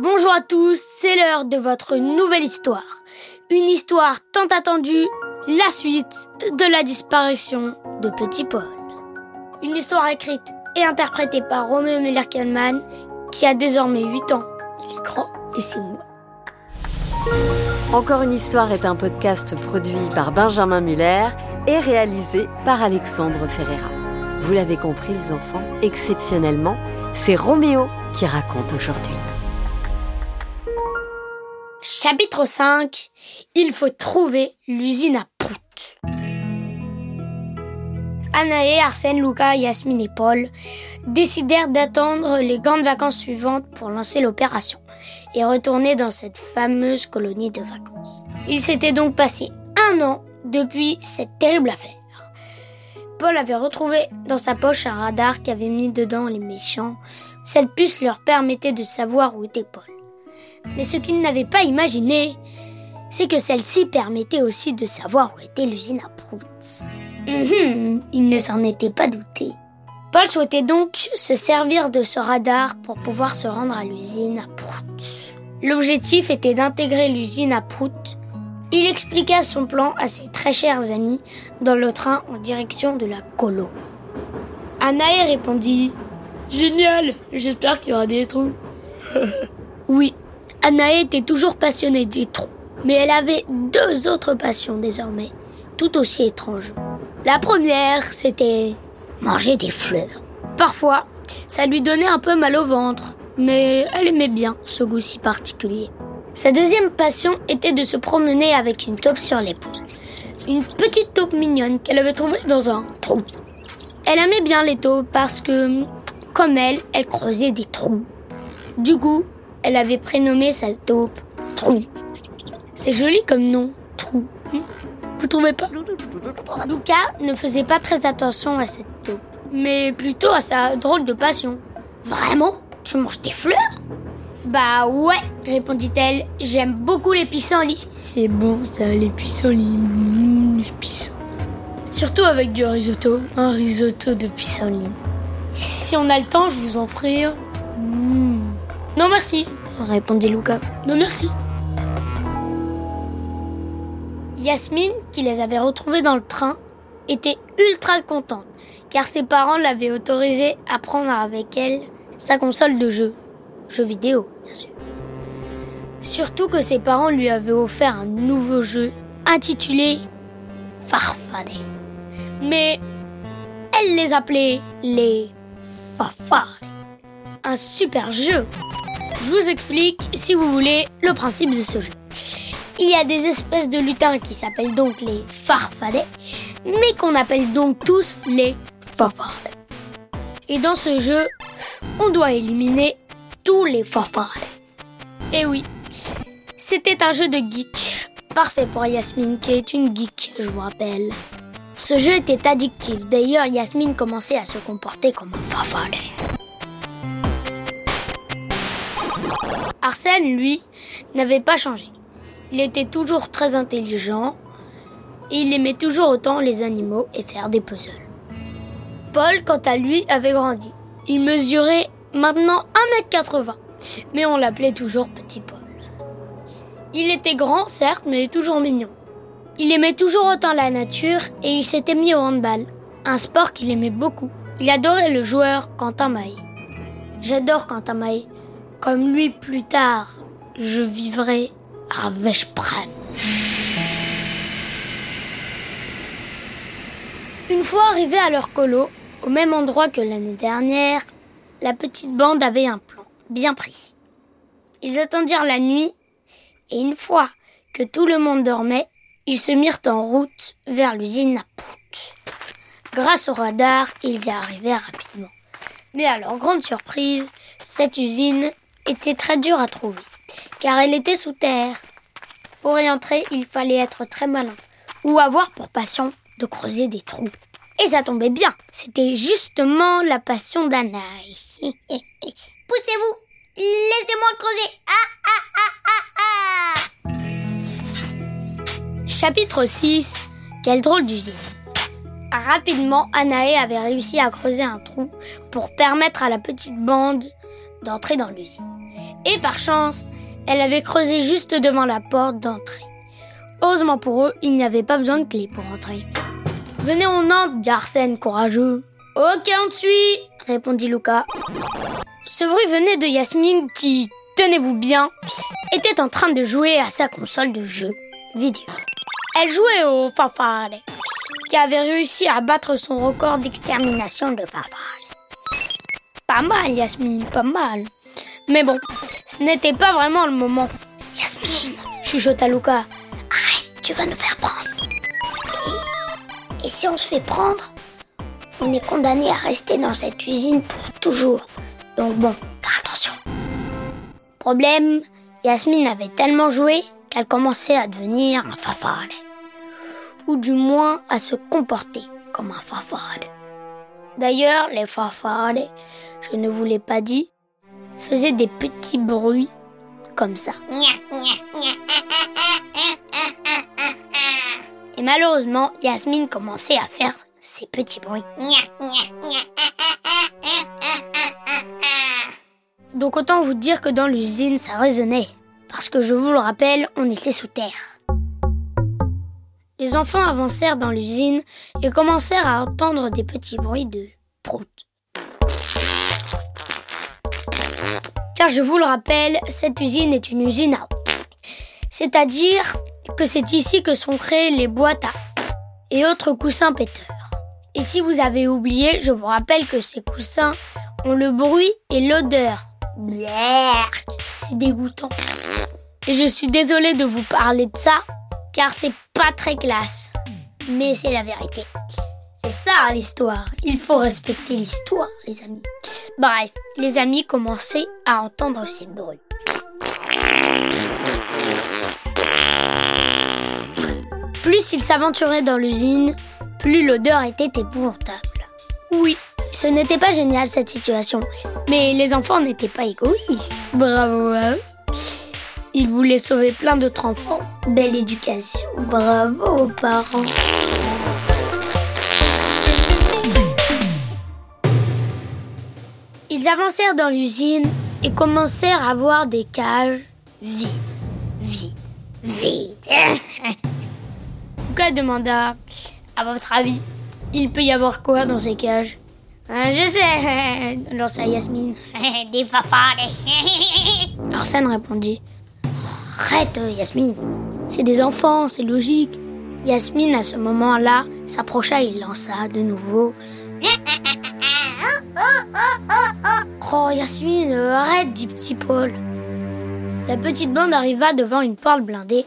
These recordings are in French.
Bonjour à tous, c'est l'heure de votre nouvelle histoire. Une histoire tant attendue, la suite de la disparition de Petit Paul. Une histoire écrite et interprétée par Roméo Muller-Kellman, qui a désormais 8 ans. Il est grand et c'est moi. Encore une histoire est un podcast produit par Benjamin Muller et réalisé par Alexandre Ferreira. Vous l'avez compris les enfants, exceptionnellement, c'est Roméo qui raconte aujourd'hui. Chapitre 5 Il faut trouver l'usine à Prout. Anaé, Arsène, Lucas, Yasmine et Paul décidèrent d'attendre les grandes vacances suivantes pour lancer l'opération et retourner dans cette fameuse colonie de vacances. Il s'était donc passé un an depuis cette terrible affaire. Paul avait retrouvé dans sa poche un radar qu'avaient mis dedans les méchants. Cette puce leur permettait de savoir où était Paul. Mais ce qu'il n'avait pas imaginé, c'est que celle-ci permettait aussi de savoir où était l'usine à Prout. Mhm, il ne s'en était pas douté. Paul souhaitait donc se servir de ce radar pour pouvoir se rendre à l'usine à Prout. L'objectif était d'intégrer l'usine à Prout. Il expliqua son plan à ses très chers amis dans le train en direction de la colo. Anaï répondit Génial, j'espère qu'il y aura des trous. oui, Anaï était toujours passionnée des trous, mais elle avait deux autres passions désormais, tout aussi étranges. La première, c'était manger des fleurs. Parfois, ça lui donnait un peu mal au ventre, mais elle aimait bien ce goût si particulier. Sa deuxième passion était de se promener avec une taupe sur l'épaule. Une petite taupe mignonne qu'elle avait trouvée dans un trou. Elle aimait bien les taupes parce que, comme elle, elle creusait des trous. Du coup, elle avait prénommé sa taupe Trou. C'est joli comme nom, Trou. Hmm Vous trouvez pas? Lucas ne faisait pas très attention à cette taupe, mais plutôt à sa drôle de passion. Vraiment? Tu manges des fleurs? Bah ouais, répondit-elle. J'aime beaucoup les pissenlits. C'est bon ça, les pissenlits. Mmh, les pissenlits. Surtout avec du risotto. Un risotto de pissenlits. Si on a le temps, je vous en un. Mmh. Non merci, répondit Lucas. Non merci. Yasmine, qui les avait retrouvés dans le train, était ultra contente, car ses parents l'avaient autorisée à prendre avec elle sa console de jeu. Jeu vidéo, bien sûr. Surtout que ses parents lui avaient offert un nouveau jeu intitulé Farfadet. Mais elle les appelait les Farfadets. Un super jeu. Je vous explique, si vous voulez, le principe de ce jeu. Il y a des espèces de lutins qui s'appellent donc les farfadets, mais qu'on appelle donc tous les farfadets. Et dans ce jeu, on doit éliminer tous les farfadets. Et oui, c'était un jeu de geek, parfait pour Yasmine qui est une geek, je vous rappelle. Ce jeu était addictif, d'ailleurs Yasmine commençait à se comporter comme un farfadet. Arsène, lui, n'avait pas changé. Il était toujours très intelligent et il aimait toujours autant les animaux et faire des puzzles. Paul, quant à lui, avait grandi. Il mesurait maintenant 1m80, mais on l'appelait toujours Petit Paul. Il était grand, certes, mais toujours mignon. Il aimait toujours autant la nature et il s'était mis au handball, un sport qu'il aimait beaucoup. Il adorait le joueur Quentin Maé. J'adore Quentin Maé. Comme lui plus tard, je vivrai à Veszprem. Une fois arrivés à leur colo, au même endroit que l'année dernière, la petite bande avait un plan bien précis. Ils attendirent la nuit et une fois que tout le monde dormait, ils se mirent en route vers l'usine à Prout. Grâce au radar, ils y arrivèrent rapidement. Mais à leur grande surprise, cette usine était très dure à trouver, car elle était sous terre. Pour y entrer, il fallait être très malin, ou avoir pour passion de creuser des trous. Et ça tombait bien, c'était justement la passion d'Anaï. Poussez-vous, laissez-moi creuser. Ah, ah, ah, ah, ah Chapitre 6 Quelle drôle d'usine. Rapidement, Anaé avait réussi à creuser un trou pour permettre à la petite bande d'entrer dans l'usine. Et par chance, elle avait creusé juste devant la porte d'entrée. Heureusement pour eux, il n'y avait pas besoin de clé pour entrer. Venez, on entre, dit Arsène, courageux. Ok, on te suit, répondit Luca. Ce bruit venait de Yasmine qui, tenez-vous bien, était en train de jouer à sa console de jeu vidéo. Elle jouait au Farfalle, qui avait réussi à battre son record d'extermination de Farfalle. Pas mal, Yasmine, pas mal. Mais bon, ce n'était pas vraiment le moment. Yasmine, chuchota Luca, arrête, tu vas nous faire prendre. Et, si on se fait prendre, on est condamné à rester dans cette usine pour toujours. Donc bon, fais attention. Problème, Yasmine avait tellement joué qu'elle commençait à devenir un fafade. Ou du moins à se comporter comme un fafade. D'ailleurs, les fafades, je ne vous l'ai pas dit, faisaient des petits bruits comme ça. Et malheureusement, Yasmine commençait à faire ces petits bruits. Donc autant vous dire que dans l'usine, ça résonnait. Parce que je vous le rappelle, on était sous terre. Les enfants avancèrent dans l'usine et commencèrent à entendre des petits bruits de prout. Car je vous le rappelle, cette usine est une usine à C'est-à-dire que c'est ici que sont créées les boîtes à et autres coussins péteurs. Et si vous avez oublié, je vous rappelle que ces coussins ont le bruit et l'odeur. C'est dégoûtant. Et je suis désolée de vous parler de ça, car c'est pas très classe. Mais c'est la vérité. C'est ça l'histoire. Il faut respecter l'histoire, les amis. Bref, les amis commençaient à entendre ces bruits. Plus ils s'aventuraient dans l'usine, plus l'odeur était épouvantable. Oui, ce n'était pas génial cette situation, mais les enfants n'étaient pas égoïstes. Bravo à. Ils voulaient sauver plein d'autres enfants. Belle éducation. Bravo aux parents. Avancèrent dans l'usine et commencèrent à voir des cages vides, vides, vides. Luca demanda À votre avis, il peut y avoir quoi dans ces cages? Euh, Je sais, lança Yasmine. Des. Arsène répondit Arrête, Yasmine. C'est des enfants, c'est logique. Yasmine, à ce moment-là, s'approcha et lança de nouveau. Oh, Yasmine, arrête, dit petit Paul. La petite bande arriva devant une porte blindée.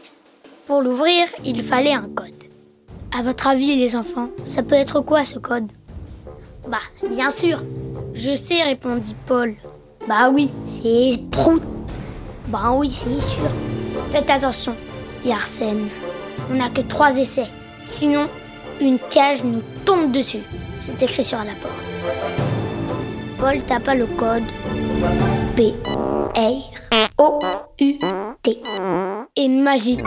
Pour l'ouvrir, il fallait un code. À votre avis, les enfants, ça peut être quoi ce code? Bah, bien sûr. Je sais, répondit Paul. Bah oui, c'est prout. Bah oui, c'est sûr. Faites attention, Arsène. On n'a que trois essais. Sinon, une cage nous tombe dessus. C'est écrit sur la porte. Paul tapa le code P R O U T et magie.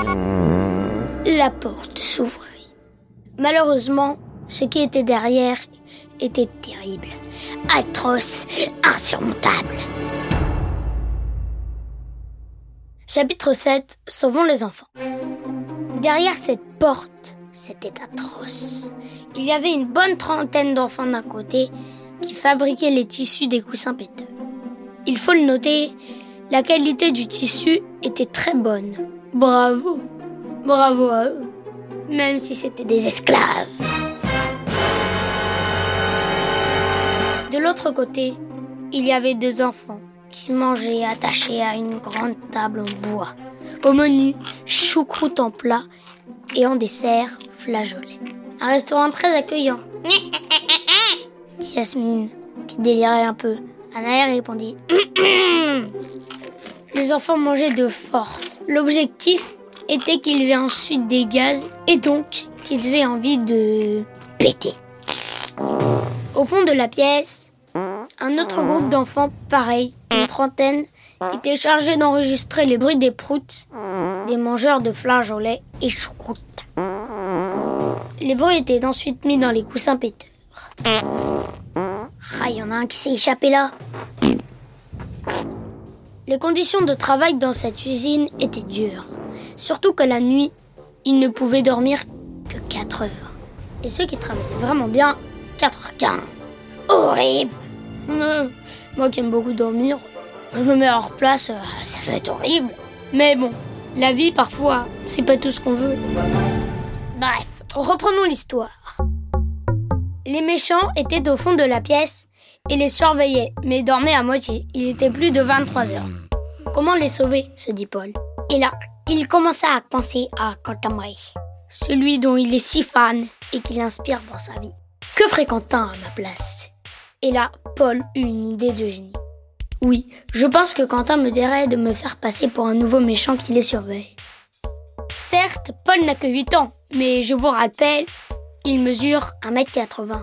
La porte s'ouvrit. Malheureusement, ce qui était derrière était terrible, atroce, insurmontable. Chapitre 7 Sauvons les enfants. Derrière cette porte, c'était atroce. Il y avait une bonne trentaine d'enfants d'un côté qui fabriquaient les tissus des coussins péteux. Il faut le noter, la qualité du tissu était très bonne. Bravo, bravo à eux, même si c'était des esclaves. De l'autre côté, il y avait des enfants qui mangeaient attachés à une grande table en bois. Au menu, choucroute en plat et en dessert, flageolet. Un restaurant très accueillant. dit Yasmine, qui délirait un peu. Anaël répondit Les enfants mangeaient de force. L'objectif était qu'ils aient ensuite des gaz et donc qu'ils aient envie de péter. Au fond de la pièce, un autre groupe d'enfants, pareil, une trentaine, était chargé d'enregistrer les bruits des proutes, des mangeurs de flageolets et choucroute. Les bruits étaient ensuite mis dans les coussins péteurs. Ah, y en a un qui s'est échappé là. Les conditions de travail dans cette usine étaient dures. Surtout que la nuit, il ne pouvait dormir que 4 heures. Et ceux qui travaillaient vraiment bien, 4h15. Horrible Moi qui aime beaucoup dormir, je me mets leur place, euh, ça va être horrible. Mais bon, la vie parfois, c'est pas tout ce qu'on veut. Bref, reprenons l'histoire. Les méchants étaient au fond de la pièce et les surveillaient, mais dormaient à moitié. Il était plus de 23 heures. Comment les sauver se dit Paul. Et là, il commença à penser à Bray, celui dont il est si fan et qui l'inspire dans sa vie. Que ferait Quentin à ma place? Et là, Paul eut une idée de génie. Oui, je pense que Quentin me dirait de me faire passer pour un nouveau méchant qui les surveille. Certes, Paul n'a que 8 ans, mais je vous rappelle, il mesure 1m80.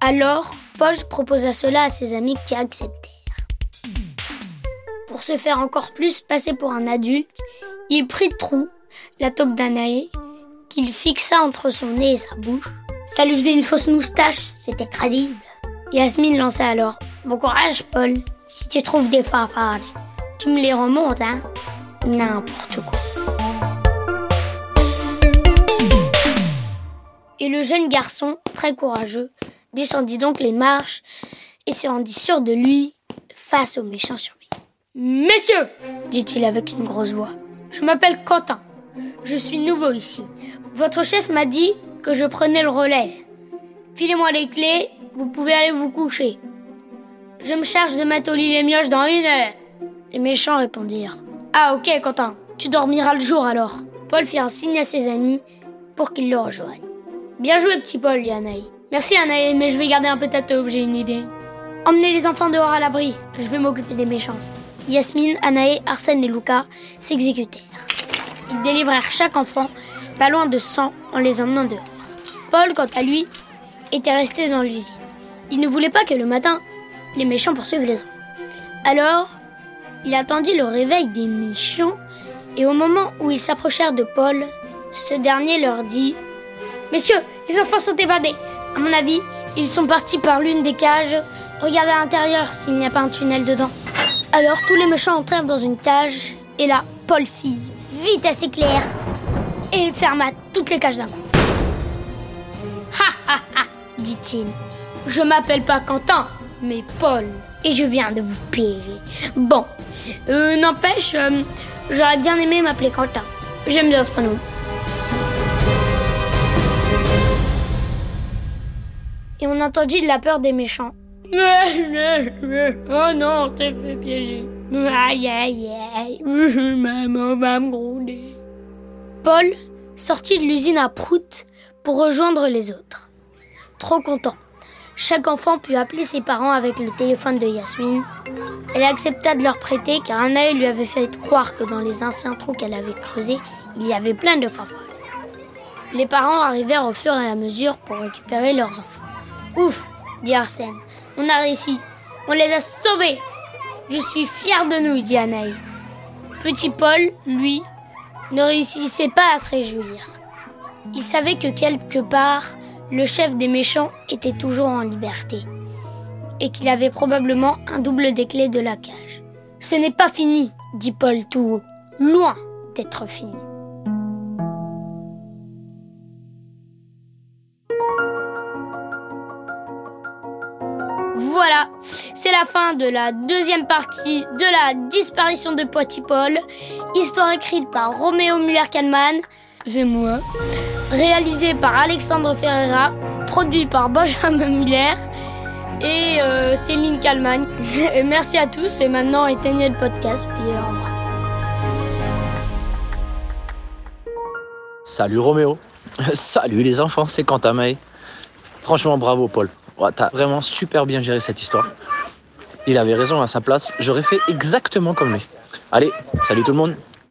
Alors, Paul proposa cela à ses amis qui acceptèrent. Pour se faire encore plus passer pour un adulte, il prit trou la taupe d'Anaé, qu'il fixa entre son nez et sa bouche. Ça lui faisait une fausse moustache, c'était crédible. Yasmine lança alors Bon courage, Paul. Si tu trouves des fanfares, tu me les remontes, hein N'importe quoi. Et le jeune garçon, très courageux, descendit donc les marches et se rendit sûr de lui face aux méchants surveillants. Messieurs, dit-il avec une grosse voix, je m'appelle Quentin. Je suis nouveau ici. Votre chef m'a dit que je prenais le relais. Filez-moi les clés, vous pouvez aller vous coucher. Je me charge de mettre au lit les mioches dans une heure. Les méchants répondirent. Ah ok Quentin, tu dormiras le jour alors. Paul fit un signe à ses amis pour qu'ils le rejoignent. Bien joué petit Paul, dit Anaï. Merci Anaï, mais je vais garder un peu ta j'ai une idée. Emmenez les enfants dehors à l'abri, je vais m'occuper des méchants. Yasmine, Anaï, Arsène et Luca s'exécutèrent. Ils délivrèrent chaque enfant, pas loin de 100, en les emmenant dehors. Paul, quant à lui, était resté dans l'usine. Il ne voulait pas que le matin, les méchants poursuivent les enfants. Alors, il attendit le réveil des méchants, et au moment où ils s'approchèrent de Paul, ce dernier leur dit Messieurs, les enfants sont évadés. À mon avis, ils sont partis par l'une des cages. Regardez à l'intérieur s'il n'y a pas un tunnel dedans. Alors tous les méchants entrèrent dans une cage, et là, Paul fit vite assez clair et ferma toutes les cages d'un coup. Ha ha ha, dit-il. Je m'appelle pas Quentin, mais Paul, et je viens de vous piéger. Bon, euh, n'empêche, euh, j'aurais bien aimé m'appeler Quentin. J'aime bien ce prénom. Et on entendit de la peur des méchants. Oh non, t'es fait piéger. Aïe aïe aïe, maman va me gronder. Paul sortit de l'usine à Prout pour rejoindre les autres. Trop content. Chaque enfant put appeler ses parents avec le téléphone de Yasmine. Elle accepta de leur prêter car un œil lui avait fait croire que dans les anciens trous qu'elle avait creusés, il y avait plein de fanfares. Les parents arrivèrent au fur et à mesure pour récupérer leurs enfants. Ouf, dit Arsène, on a réussi, on les a sauvés. Je suis fier de nous, dit Anaï. Petit Paul, lui, ne réussissait pas à se réjouir. Il savait que quelque part, le chef des méchants était toujours en liberté et qu'il avait probablement un double des clés de la cage. Ce n'est pas fini, dit Paul tout haut, loin d'être fini. Voilà, c'est la fin de la deuxième partie de la disparition de Petit Paul, histoire écrite par Roméo Muller-Kalman, c'est moi, réalisée par Alexandre Ferreira, produit par Benjamin Muller et euh, Céline Kalman. Merci à tous et maintenant éteignez le podcast revoir. Salut Roméo. Salut les enfants, c'est Quentin May. Franchement, bravo Paul. T'as vraiment super bien géré cette histoire. Il avait raison à sa place. J'aurais fait exactement comme lui. Allez, salut tout le monde.